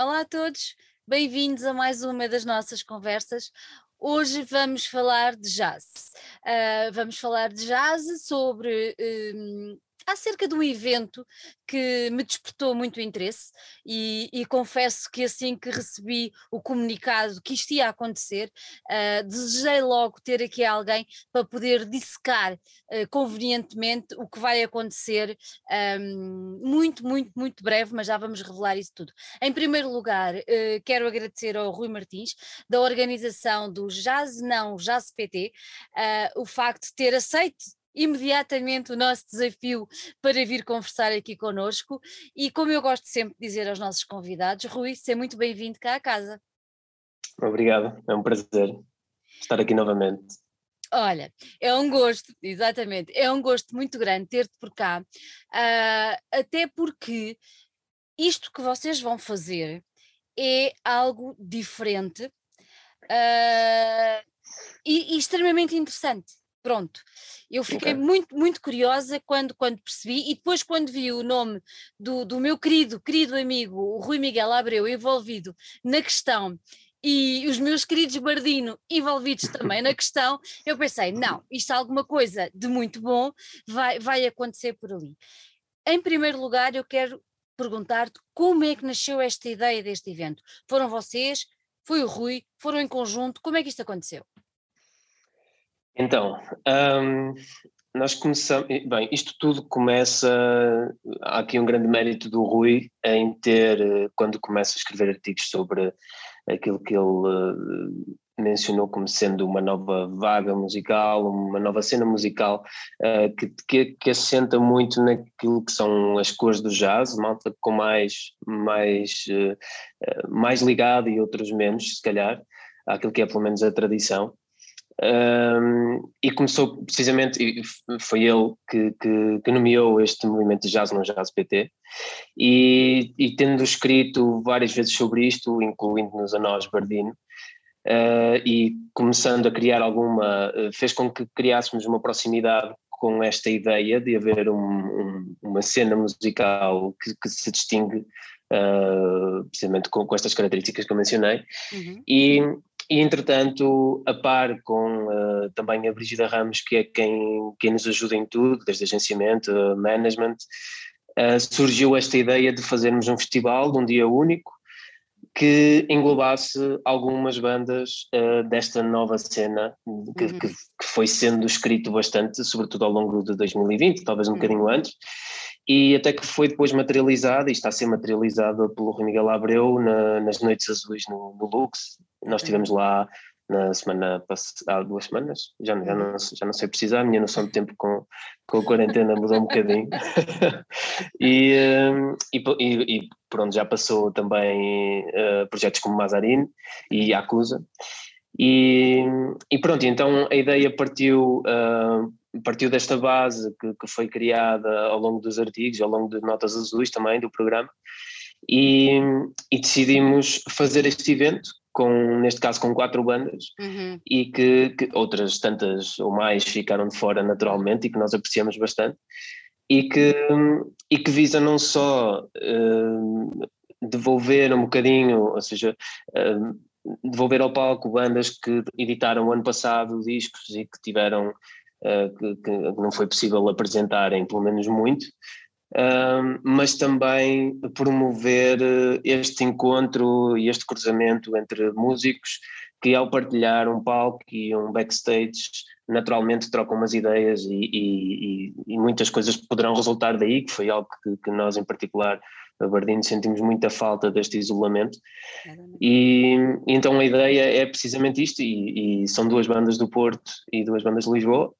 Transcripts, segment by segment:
Olá a todos, bem-vindos a mais uma das nossas conversas. Hoje vamos falar de jazz. Uh, vamos falar de jazz sobre um, acerca de um evento que me despertou muito interesse e, e, confesso que assim que recebi o comunicado que isto ia acontecer, uh, desejei logo ter aqui alguém para poder dissecar uh, convenientemente o que vai acontecer um, muito, muito, muito breve, mas já vamos revelar isso tudo. Em primeiro lugar, uh, quero agradecer ao Rui Martins, da organização do Jazz Não Jazz PT, o facto de ter aceito imediatamente o nosso desafio para vir conversar aqui connosco. E como eu gosto sempre de dizer aos nossos convidados, Rui, seja muito bem-vindo cá à casa. Obrigado, é um prazer estar aqui novamente. Olha, é um gosto, exatamente, é um gosto muito grande ter-te por cá, uh, até porque isto que vocês vão fazer é algo diferente uh, e, e extremamente interessante. Pronto. Eu fiquei okay. muito, muito curiosa quando, quando percebi, e depois, quando vi o nome do, do meu querido, querido amigo, o Rui Miguel Abreu, envolvido na questão e os meus queridos Bardino envolvidos também na questão, eu pensei, não, isto é alguma coisa de muito bom vai, vai acontecer por ali. Em primeiro lugar, eu quero perguntar-te como é que nasceu esta ideia deste evento? Foram vocês? Foi o Rui? Foram em conjunto? Como é que isto aconteceu? Então, um, nós começamos. Bem, isto tudo começa. Há aqui um grande mérito do Rui em ter, quando começa a escrever artigos sobre aquilo que ele uh, mencionou como sendo uma nova vaga musical, uma nova cena musical uh, que, que, que, assenta muito naquilo que são as cores do jazz, malta com mais, mais, uh, mais ligado e outros menos, se calhar, àquilo que é pelo menos a tradição. Um, e começou precisamente, foi ele que, que, que, nomeou este movimento de jazz no Jazz PT, e, e tendo escrito várias vezes sobre isto, incluindo-nos a nós, Bardino, uh, e começando a criar alguma, uh, fez com que criássemos uma proximidade com esta ideia de haver um, um, uma cena musical que, que se distingue uh, precisamente com, com, estas características que eu mencionei, uhum. e e, entretanto, a par com uh, também a Brigida Ramos, que é quem, quem nos ajuda em tudo, desde agenciamento, uh, management, uh, surgiu esta ideia de fazermos um festival de um dia único que englobasse algumas bandas desta nova cena que, uhum. que, que, foi sendo escrito bastante, sobretudo ao longo de 2020, talvez um uhum. bocadinho antes, e até que foi depois materializado, e está a ser materializado pelo Rui Miguel Abreu na, nas Noites Azuis no, no Lux, nós estivemos lá na semana passada, há duas semanas, já, já, não, já não sei precisar, a minha noção de tempo com, com a quarentena mudou um bocadinho. e, hum, e, e, e, pronto, já passou também uh, projetos como Mazarine e Acusa. E, e pronto, então a ideia partiu, uh, partiu desta base que, que foi criada ao longo dos artigos, ao longo de Notas Azuis também do programa, e, e decidimos fazer este evento com, neste caso com quatro bandas, uhum. e que, que, outras tantas ou mais ficaram de fora naturalmente e que nós apreciamos bastante, e que, e que visa não só uh, devolver um bocadinho, ou seja, uh, devolver ao palco bandas que editaram ano passado discos e que tiveram, que, que não foi possível apresentarem, pelo menos muito, mas também promover eh, este encontro e este cruzamento entre músicos que ao partilhar um palco e um backstage naturalmente trocam umas ideias e, e, e muitas coisas poderão resultar daí, que foi algo que, que nós em particular a Bardino sentimos muita falta deste isolamento. E, e, então a ideia é precisamente isto e, e, são duas bandas do Porto e duas bandas de Lisboa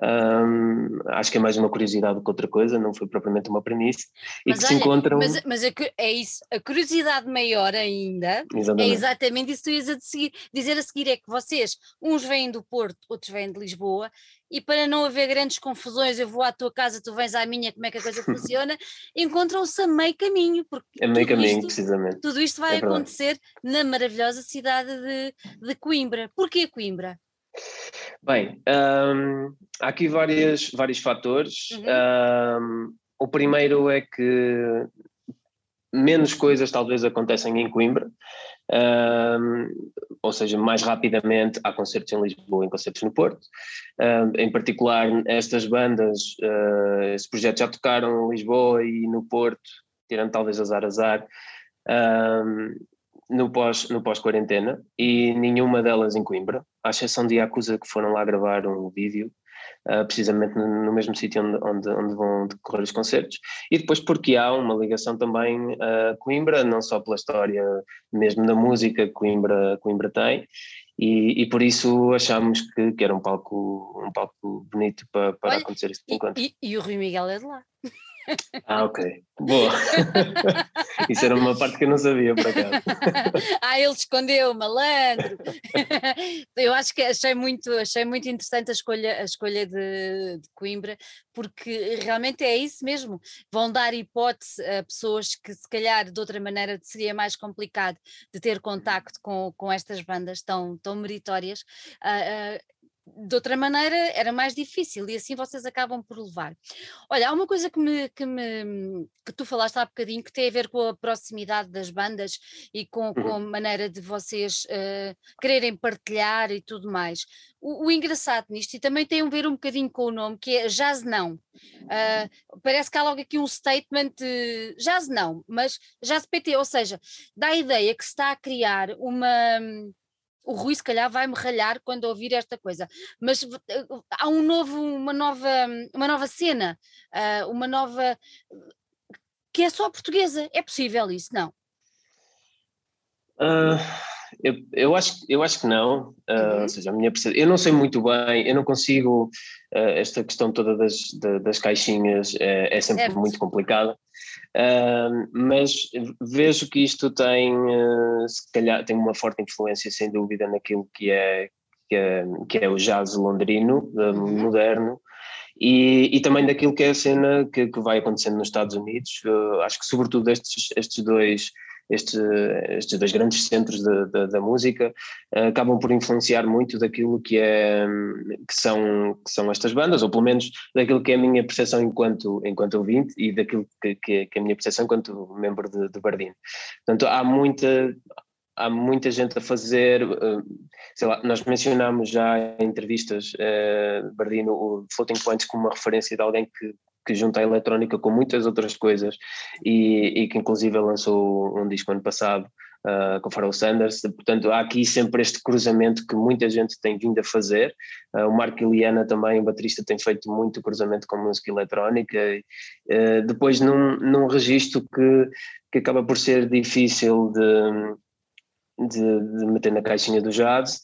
um, acho que é mais uma curiosidade do que outra coisa, não foi propriamente uma premissa. E mas que olha, se encontram. Mas, mas é isso, a curiosidade maior ainda é exatamente. é exatamente isso que tu ias a seguir, dizer a seguir: é que vocês, uns vêm do Porto, outros vêm de Lisboa, e para não haver grandes confusões, eu vou à tua casa, tu vens à minha, como é que a coisa funciona, encontram-se a meio caminho. Porque a meio caminho, isto, precisamente. Tudo isto vai é acontecer na maravilhosa cidade de, de Coimbra. Porquê Coimbra? Bem, um, há aqui várias, vários fatores. Uhum. Um, o primeiro é que menos coisas talvez acontecem em Coimbra, um, ou seja, mais rapidamente há concertos em Lisboa, em concertos no Porto. Um, em particular, estas bandas, uh, esses projetos já tocaram em Lisboa e no Porto, tirando talvez Azar Azar, um, no pós no pós-quarentena, e nenhuma delas em Coimbra, à exceção de Yakuza que foram lá gravar um vídeo uh, precisamente no, no mesmo sítio onde, onde, onde, vão decorrer os concertos. E depois porque há uma ligação também a Coimbra, não só pela história mesmo da música que Coimbra, Coimbra tem, e, e, por isso achámos que, que, era um palco, um palco bonito para, para Olha, acontecer este encontro. E, e, o Rui Miguel é de lá. Ah, ok. Boa. Isso era uma parte que eu não sabia, por acaso. ah, ele escondeu, malandro. eu acho que achei muito, achei muito interessante a escolha, a escolha de, de, Coimbra, porque realmente é isso mesmo. Vão dar hipótese a pessoas que, se calhar, de outra maneira seria mais complicado de ter contacto com, com estas bandas tão, tão meritórias. Uh, uh, de outra maneira era mais difícil e assim vocês acabam por levar. Olha, há uma coisa que, me, que, me, que tu falaste há bocadinho que tem a ver com a proximidade das bandas e com, com a uhum. maneira de vocês uh, quererem partilhar e tudo mais. O, o, engraçado nisto, e também tem a ver um bocadinho com o nome, que é Jazz Não. Uh, parece que há logo aqui um statement de Jazz Não, mas Jazz PT, ou seja, dá a ideia que se está a criar uma o Rui se calhar vai-me ralhar quando ouvir esta coisa, mas eh, há um novo, uma nova, uma nova cena, uh, uma nova que é só portuguesa. É possível isso, não? Uh, eu, eu, acho, eu acho que não. Uh, uhum. Ou seja, a minha eu não sei muito bem, eu não consigo. esta questão toda das, das caixinhas é, é sempre certo. muito complicada. Uh, mas vejo que isto tem, uh, se calhar, tem uma forte influência, sem dúvida, naquilo que é, que é, que é o jazz londrino, uhum. moderno, e, e, também daquilo que é a cena que, que vai acontecendo nos Estados Unidos. Acho que, sobretudo, estes, estes dois este, estes dois grandes centros da, da, da música uh, acabam por influenciar muito daquilo que, é, que, são, que são estas bandas, ou pelo menos daquilo que é a minha percepção enquanto, enquanto ouvinte e daquilo que, que, que é a minha percepção enquanto membro de, de Bardino. Portanto, há muita, há muita gente a fazer, uh, sei lá, nós mencionámos já em entrevistas uh, Bardino o Floating Points como uma referência de alguém que que junta a eletrónica com muitas outras coisas e, e que inclusive lançou um disco ano passado uh, com Pharoah Sanders, portanto há aqui sempre este cruzamento que muita gente tem vindo a fazer, uh, o Marco Iliana também, o baterista, tem feito muito cruzamento com música eletrónica, uh, depois num, num registro que, que acaba por ser difícil de, de, de meter na caixinha do jazz,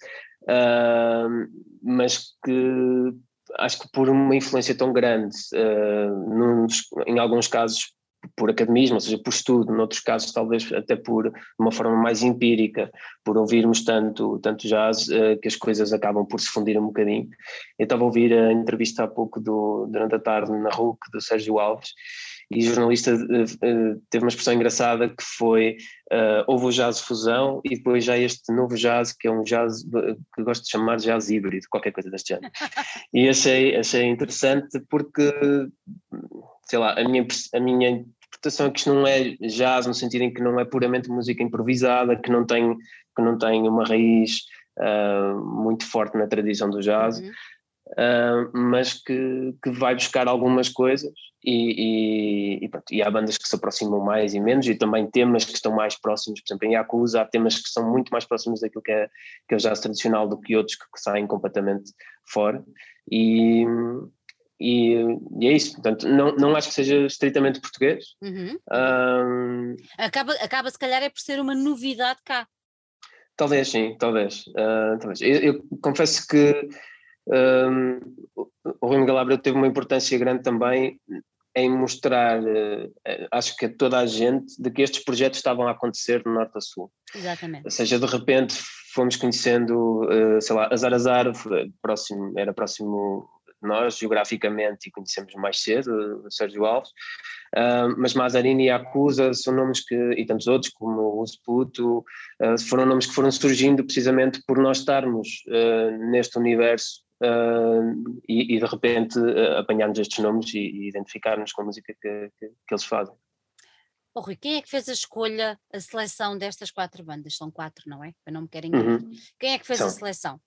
mas que acho que por uma influência tão grande, uh, nos, em alguns casos por academismo, ou seja, por estudo, noutros casos talvez até por uma forma mais empírica, por ouvirmos tanto, tanto jazz, uh, que as coisas acabam por se fundir um bocadinho. Eu estava a ouvir a entrevista há pouco do, durante a tarde na RUC do Sérgio Alves e o jornalista uh, teve uma expressão engraçada que foi uh, houve o jazz fusão e depois já este novo jazz que é um jazz que gosto de chamar jazz híbrido, qualquer coisa deste género. e achei, achei interessante porque, sei lá, a minha, a minha interpretação é que isto não é jazz no sentido em que não é puramente música improvisada, que não tem, que não tem uma raiz uh, muito forte na tradição do jazz. Uhum uh, mas que, que vai buscar algumas coisas e, e, e, pronto, e, há bandas que se aproximam mais e menos e também temas que estão mais próximos, por exemplo em Yakuza há temas que são muito mais próximos daquilo que é, que é o jazz tradicional do que outros que, que saem completamente fora e, e, e, é isso, portanto, não, não acho que seja estritamente português. Uhum. Um, acaba, acaba, se calhar, é por ser uma novidade cá. Talvez, sim, talvez. Uh, talvez. Eu, eu, confesso que um, o Rui Abreu teve uma importância grande também em mostrar, uh, acho que a toda a gente, de que estes projetos estavam a acontecer no Norte a Sul. Exatamente. Ou seja, de repente fomos conhecendo, uh, sei lá, Azar Azar próximo, era próximo de nós geograficamente e conhecemos mais cedo, o Sérgio Alves, uh, mas Mazarini e Acusa são nomes que, e tantos outros como o Sputo, uh, foram nomes que foram surgindo precisamente por nós estarmos neste universo uh, e, e, de repente uh, apanharmos estes nomes e, e identificarmos com a música que, que, que eles fazem. Oh, Rui, quem é que fez a escolha, a seleção destas quatro bandas? São quatro, não é? Eu não me quero enganar. Uhum. Quem é que fez São. a seleção?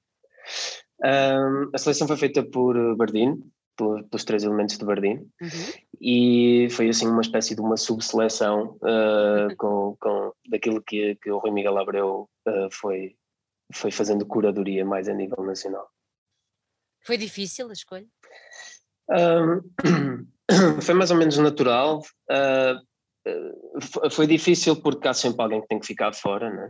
Um, a seleção foi feita por Bardino, pelos três elementos de Bardino, uhum. e foi assim uma espécie de uma subseleção uh, com, com daquilo que, que o Rui Miguel Abreu uh, foi, foi fazendo curadoria mais a nível nacional. Foi difícil a escolha? Um, foi mais ou menos natural. Uh, foi difícil porque há sempre alguém que tem que ficar fora, né?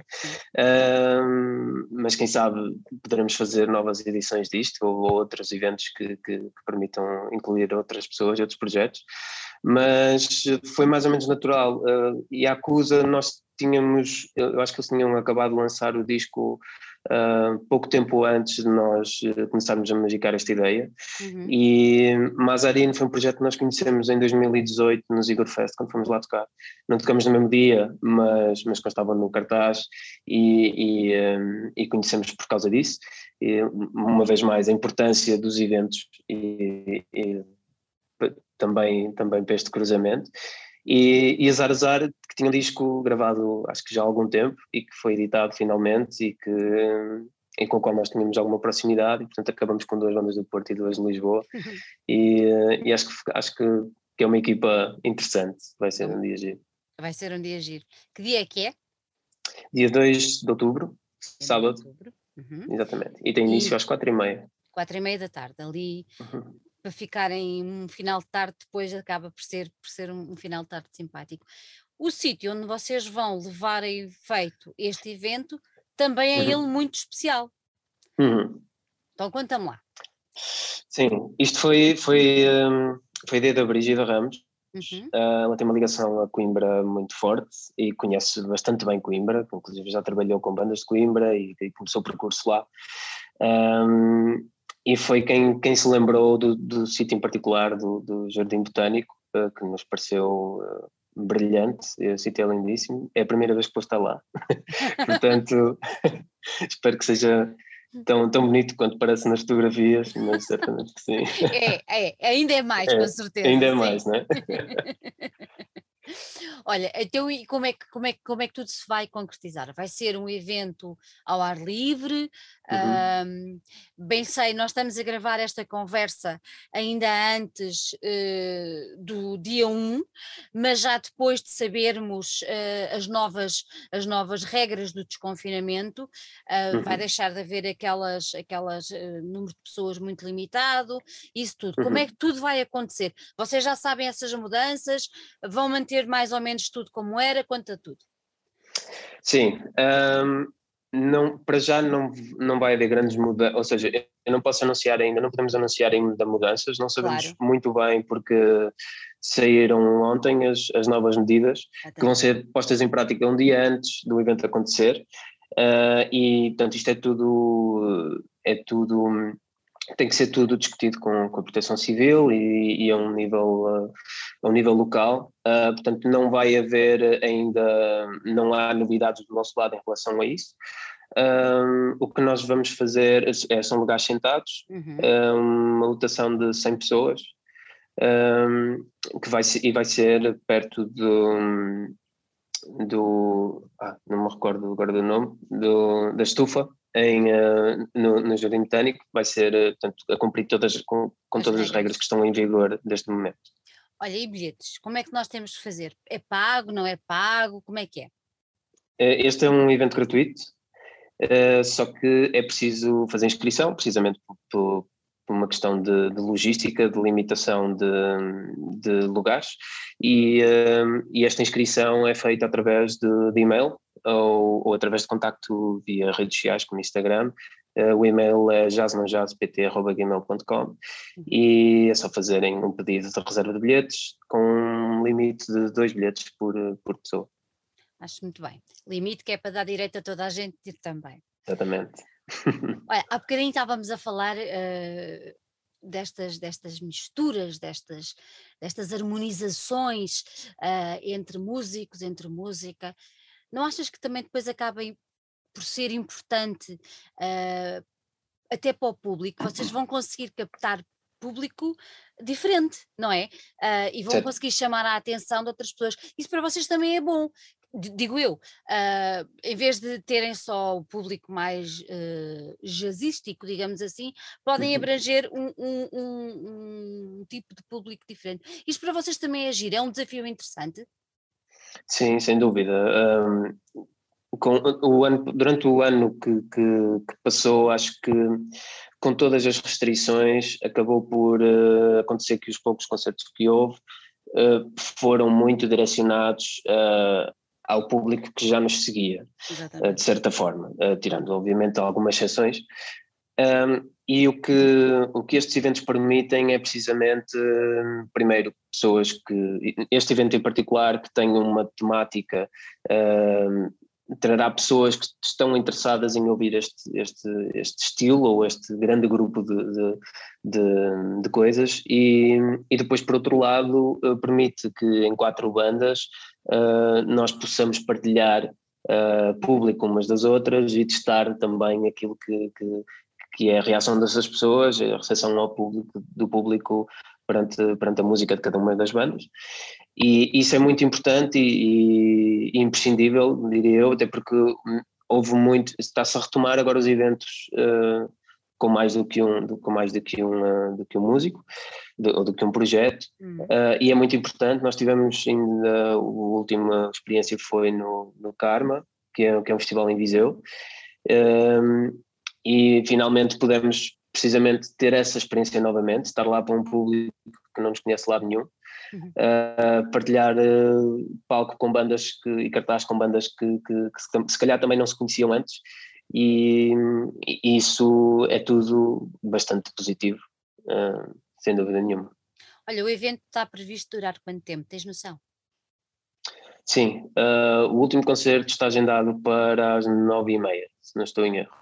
Uh, mas quem sabe poderemos fazer novas edições disto ou outros eventos que, que, que, permitam incluir outras pessoas e outros projetos. Mas foi mais ou menos natural. Uh, e a Acusa, nós tínhamos, eu acho que eles tinham acabado de lançar o disco uh, pouco tempo antes de nós eh, começarmos a magicar esta ideia. Uhum. E Mazarino foi um projeto que nós conhecemos em 2018 no Zigor Fest, quando fomos lá tocar. Não tocamos no mesmo dia, mas, mas constavam no cartaz e, e, um, eh, e conhecemos por causa disso. E, uma vez mais, a importância dos eventos e, e também, também para este cruzamento. E, e Azar Azar, que tinha um disco gravado acho que já há algum tempo e que foi editado finalmente e que e com o qual nós tínhamos alguma proximidade e portanto acabamos com duas bandas do Porto e duas de Lisboa e, e, acho, que, acho que, que, é uma equipa interessante, vai ser um dia giro. Vai ser um dia giro. Que dia é que é? Dia 2 de outubro, sábado. De outubro. Uhum. Exatamente. E tem início e... às quatro e meia. Quatro e meia da tarde, ali uhum para ficarem um final de tarde depois acaba por ser, por ser um, um final de tarde simpático. O sítio onde vocês vão levar a efeito este evento também é uhum. ele muito especial. Uhum. Então conta-me lá. Sim, isto foi, foi, um, foi a ideia da Brigida Ramos. Uhum. Uh, ela tem uma ligação a Coimbra muito forte e conhece bastante bem Coimbra, inclusive já trabalhou com bandas de Coimbra e, e começou o percurso lá. Um, e foi quem, quem se lembrou do, do sítio em particular, do, do Jardim Botânico, uh, que nos pareceu uh, brilhante, o sítio é lindíssimo, é a primeira vez que vou estar lá, portanto espero que seja tão, tão bonito quanto parece nas fotografias, mas certamente que sim. É, é ainda é mais, é, com certeza. Ainda é mais, não é? Olha, então e como é, que, como, é, como é que tudo se vai concretizar? Vai ser um evento ao ar livre? Uhum. Um, bem sei, nós estamos a gravar esta conversa ainda antes uh, do dia 1, mas já depois de sabermos uh, as, novas, as novas regras do desconfinamento, uh, uhum. vai deixar de haver aquelas, aquelas número de pessoas muito limitado, isso tudo. Uhum. Como é que tudo vai acontecer? Vocês já sabem essas mudanças? Vão manter mais ou menos tudo como era? Conta tudo. Sim, um, não, para já não, não vai haver grandes mudanças, ou seja, eu não posso anunciar ainda, não podemos anunciar ainda mudanças, não sabemos claro. muito bem porque saíram ontem as, as novas medidas Até. que vão ser postas em prática um dia antes do evento acontecer uh, e portanto isto é tudo, é tudo tem que ser tudo discutido com, com a proteção civil e, e a um nível, uh, a um nível local, uh, portanto não vai haver ainda, não há novidades do nosso lado em relação a isso. Um, o que nós vamos fazer é, são lugares sentados, uhum. uma lotação de 100 pessoas, um, que vai ser, e vai ser perto do, do ah, não me recordo agora do nome, do, da estufa, em, uh, no, no Jardim Botânico, vai ser uh, portanto, a cumprir todas, com, com todas as regras que estão em vigor deste momento. Olha, e bilhetes? Como é que nós temos de fazer? É pago, não é pago? Como é que é? Eh, este é um evento gratuito, uh, só que é preciso fazer inscrição, precisamente por, por, por uma questão de, de, logística, de limitação de, de lugares, e, e, esta inscrição é feita através de, de e-mail, ou, ou através de contacto via redes sociais como Instagram. Uh, o e-mail é jasmanjazpt.gmail.com e é só fazerem um pedido de reserva de bilhetes com um limite de dois bilhetes por, por pessoa. Acho muito bem. Limite que é para dar direito a toda a gente também. Exatamente. Olha, há bocadinho estávamos a falar uh, destas, destas misturas, destas, destas harmonizações uh, entre músicos, entre música. Não achas que também depois acaba por ser importante uh, até para o público? Vocês vão conseguir captar público diferente, não é? Uh, e vão certo. conseguir chamar a atenção de outras pessoas. Isso para vocês também é bom, digo eu, uh, em vez de terem só o público mais uh, jazzístico, digamos assim, podem uhum. abranger um, um, um, um, tipo de público diferente. Isto para vocês também é giro, é um desafio interessante? Sim, sem dúvida. Um, com o ano, durante o ano que, que, que, passou, acho que com todas as restrições acabou por uh, acontecer que os poucos concertos que houve uh, foram muito direcionados uh, ao público que já nos seguia, de certa forma, tirando obviamente algumas exceções. Um, e o que, o que estes eventos permitem é precisamente, primeiro, pessoas que. Este evento em particular, que tem uma temática trará pessoas que estão interessadas em ouvir este, este, este estilo ou este grande grupo de, de, de, de coisas e, e depois por outro lado eh, permite que em quatro bandas uh, nós possamos partilhar uh, público umas das outras e testar também aquilo que, que, que é a reação dessas pessoas, a recepção ao público, do público perante, perante a música de cada uma das bandas. E isso é muito importante e, e, imprescindível, diria eu, até porque houve muito, está-se a retomar agora os eventos uh, com mais do que um, com mais do que um, uh, do que um músico, do, ou do que um projeto, uh, e é muito importante, nós tivemos ainda, a última experiência foi no, no Karma, que é, que é um festival em Viseu, e finalmente pudemos precisamente ter essa experiência novamente, estar lá para um público que não nos conhece lado nenhum, uh, partilhar uh, palco com bandas que, e cartaz com bandas que, que, que, se calhar também não se conheciam antes, e, e isso é tudo bastante positivo, uh, sem dúvida nenhuma. Olha, o evento está previsto durar quanto tempo? Tens noção? Sim, o último concerto está agendado para as nove e meia, se não estou em erro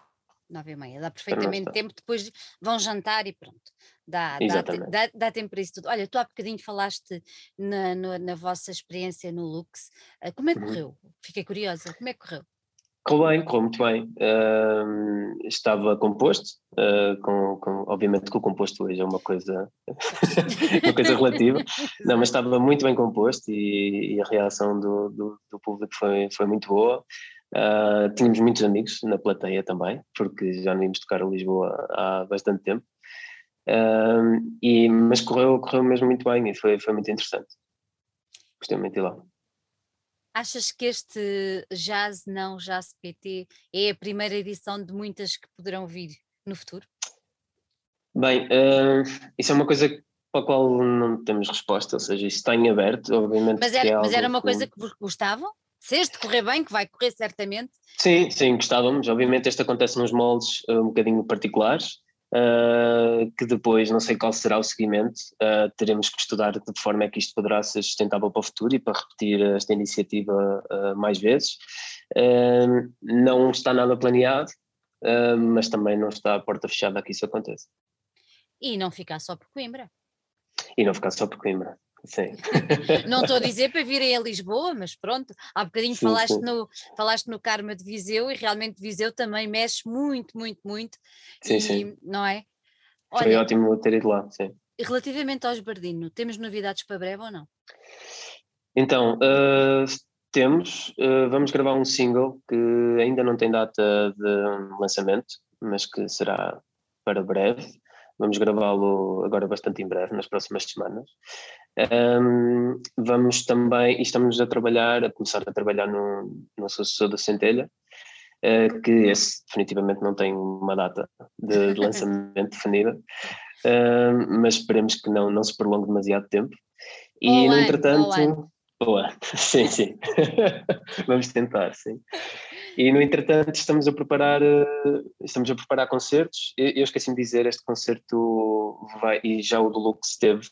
nove e meia, dá perfeitamente tempo, depois vão jantar e pronto, dá, dá, dá, dá, tempo para isso tudo. Olha, tu há bocadinho falaste na, na, na vossa experiência no Lux, uh, como é que uhum. correu? Fiquei curiosa, como é que correu? Correu bem, correu muito bem. Uh, estava composto, uh, com, com, obviamente que o composto hoje é uma coisa, uma coisa relativa, não, mas estava muito bem composto e, e a reação do, do, do, público foi, foi muito boa. Uh, tínhamos muitos amigos na plateia também, porque já não íamos tocar a Lisboa há bastante tempo. Uh, e, mas correu, correu mesmo muito bem e foi, foi muito interessante. Gostei muito de ir lá. Achas que este Jazz Não Jazz PT é a primeira edição de muitas que poderão vir no futuro? Bem, uh, isso é uma coisa para a qual não temos resposta, ou seja, isso está em aberto, obviamente. Mas era, é mas era uma coisa que gostavam? Se este correr bem, que vai correr certamente. Sim, sim, gostávamos. Obviamente este acontece nos moldes uh, um bocadinho particulares, uh, que depois não sei qual será o seguimento, uh, teremos que estudar de que forma é que isto poderá ser sustentável para o futuro e para repetir esta iniciativa mais vezes. não está nada planeado, mas também não está a porta fechada que isso aconteça. E não ficar só por Coimbra. E não ficar só por Coimbra. Sim. não estou a dizer para virem a Lisboa, mas pronto, há bocadinho sim, falaste, sim. No, falaste no Karma de Viseu e realmente Viseu também mexe muito, muito, muito. Sim, e, sim. Não é? Olha, Foi ótimo ter ido lá, sim. Relativamente aos Bardino, temos novidades para breve ou não? Então, uh, temos, uh, vamos gravar um single que ainda não tem data de lançamento, mas que será para breve. Vamos gravá-lo agora bastante em breve, nas próximas semanas. Um, vamos também, e estamos a trabalhar, a começar a trabalhar no, no Associação da Centelha, uh, que esse definitivamente não tem uma data de, de lançamento definida, uh, mas esperemos que não, não se prolongue demasiado tempo. E no ano, entretanto. Boa, sim, sim. vamos tentar, sim. E no entretanto estamos a preparar uh, estamos a preparar concertos. Eu, eu esqueci de dizer este concerto vai e já o do Lux esteve.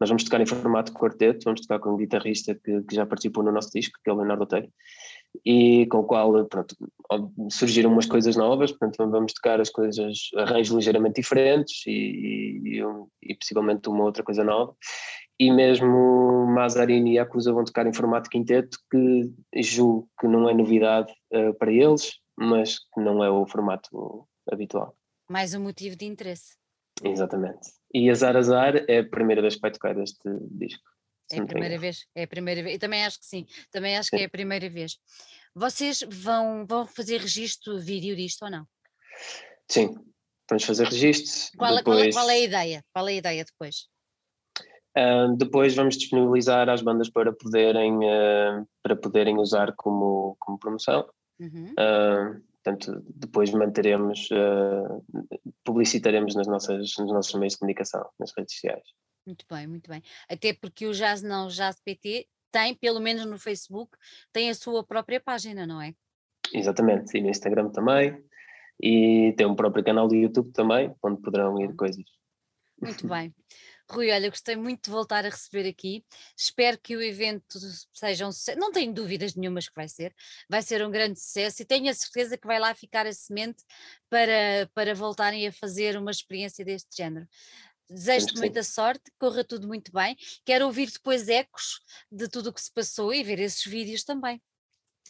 Nós vamos tocar em formato de quarteto, vamos tocar com um guitarrista que, que já participou no nosso disco, que é o Leonardo Oteiro, e com o qual pronto, surgiram umas coisas novas, portanto vamos tocar as coisas, arranjos ligeiramente diferentes e, e, e possivelmente uma outra coisa nova e mesmo Mazarini e Acusa vão tocar em formato quinteto, que julgo que não é novidade uh, para eles, mas que não é o formato habitual. Mais um motivo de interesse. Exatamente, E Azar Azar é a primeira vez que vai tocar este disco. É a primeira vez, é a primeira vez. E também acho que sim, também acho sim. que é a primeira vez. Vocês vão, vão fazer registro vídeo disto ou não? Sim, vamos fazer registros. Qual, depois... qual, qual, é a ideia? Qual é a ideia depois? Uh, depois vamos disponibilizar as bandas para poderem, uh, para poderem usar como, como promoção. Uhum. Uh, portanto, depois manteremos, publicitaremos nas nossas, nos nossos meios de comunicação, nas redes sociais. Muito bem, muito bem. Até porque o Jazz Não Jazz PT tem, pelo menos no Facebook, tem a sua própria página, não é? Exatamente, e no Instagram também, e tem um próprio canal do YouTube também, onde poderão ir coisas. Muito bem. Rui, olha, gostei muito de voltar a receber aqui. Espero que o evento seja um sucesso. Não tenho dúvidas nenhumas que vai ser. Vai ser um grande sucesso e tenho a certeza que vai lá ficar a semente para, para voltarem a fazer uma experiência deste género. Desejo-te muita sorte, corra tudo muito bem. Quero ouvir depois ecos de tudo o que se passou e ver esses vídeos também.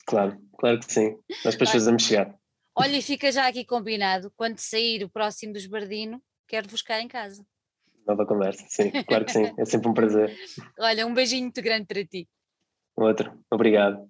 Claro, claro que sim. Nós depois fazemos chegar. Olha, e fica já aqui combinado, quando sair o próximo dos Bardino, quero buscar em casa. Nova conversa, sim, claro que sim, é sempre um prazer. Olha, um beijinho muito grande para ti. Outro, obrigado.